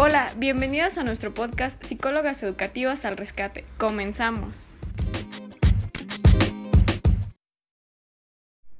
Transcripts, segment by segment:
Hola, bienvenidas a nuestro podcast Psicólogas Educativas al Rescate. Comenzamos.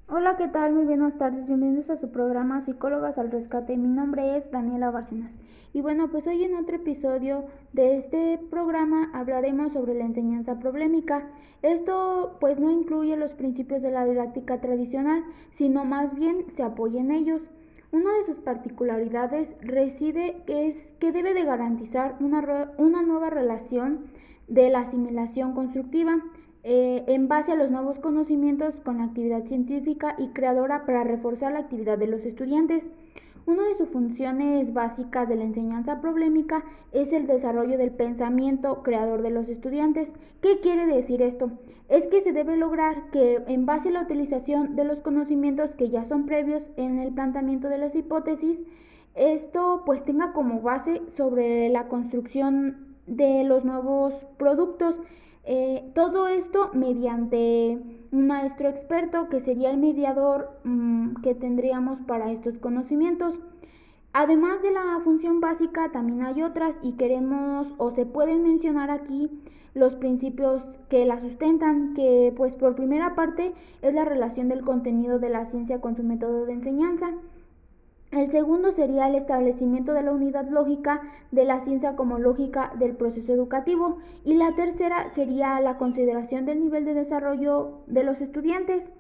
Hola, ¿qué tal? Muy buenas tardes. Bienvenidos a su programa Psicólogas al Rescate. Mi nombre es Daniela Bárcenas. Y bueno, pues hoy en otro episodio de este programa hablaremos sobre la enseñanza problemática. Esto pues no incluye los principios de la didáctica tradicional, sino más bien se apoya en ellos. Una de sus particularidades reside es que debe de garantizar una, una nueva relación de la asimilación constructiva eh, en base a los nuevos conocimientos con la actividad científica y creadora para reforzar la actividad de los estudiantes. Una de sus funciones básicas de la enseñanza problemática es el desarrollo del pensamiento creador de los estudiantes. ¿Qué quiere decir esto? Es que se debe lograr que en base a la utilización de los conocimientos que ya son previos en el planteamiento de las hipótesis, esto pues tenga como base sobre la construcción de los nuevos productos. Eh, todo esto mediante un maestro experto que sería el mediador mm, que tendríamos para estos conocimientos. Además de la función básica, también hay otras y queremos o se pueden mencionar aquí los principios que la sustentan, que pues por primera parte es la relación del contenido de la ciencia con su método de enseñanza. El segundo sería el establecimiento de la unidad lógica de la ciencia como lógica del proceso educativo y la tercera sería la consideración del nivel de desarrollo de los estudiantes.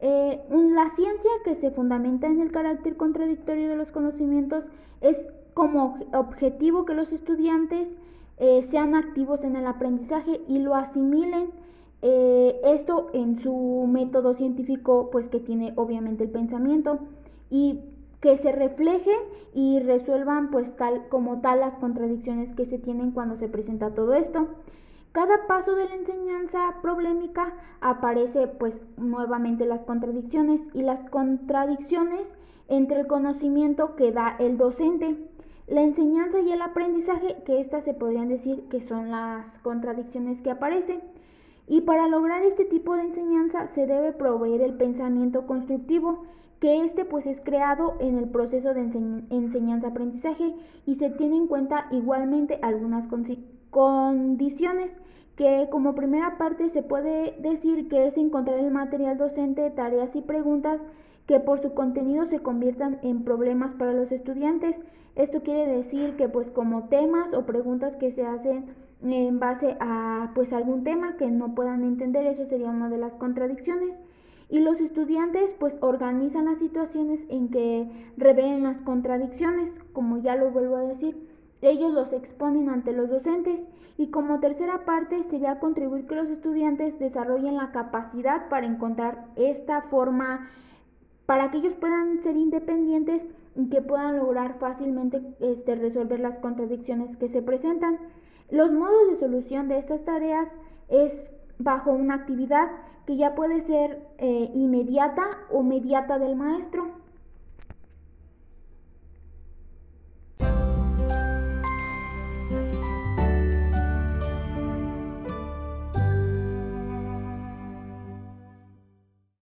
Eh, la ciencia que se fundamenta en el carácter contradictorio de los conocimientos es como objetivo que los estudiantes eh, sean activos en el aprendizaje y lo asimilen eh, esto en su método científico pues que tiene obviamente el pensamiento y que se reflejen y resuelvan pues tal como tal las contradicciones que se tienen cuando se presenta todo esto. Cada paso de la enseñanza problemática aparece pues nuevamente las contradicciones y las contradicciones entre el conocimiento que da el docente, la enseñanza y el aprendizaje, que estas se podrían decir que son las contradicciones que aparecen. Y para lograr este tipo de enseñanza se debe proveer el pensamiento constructivo, que este pues es creado en el proceso de enseñanza-aprendizaje y se tiene en cuenta igualmente algunas condiciones que como primera parte se puede decir que es encontrar el material docente, tareas y preguntas que por su contenido se conviertan en problemas para los estudiantes. Esto quiere decir que pues como temas o preguntas que se hacen en base a pues algún tema que no puedan entender, eso sería una de las contradicciones. Y los estudiantes pues organizan las situaciones en que revelen las contradicciones, como ya lo vuelvo a decir. Ellos los exponen ante los docentes y como tercera parte sería contribuir que los estudiantes desarrollen la capacidad para encontrar esta forma para que ellos puedan ser independientes y que puedan lograr fácilmente este, resolver las contradicciones que se presentan. Los modos de solución de estas tareas es bajo una actividad que ya puede ser eh, inmediata o mediata del maestro.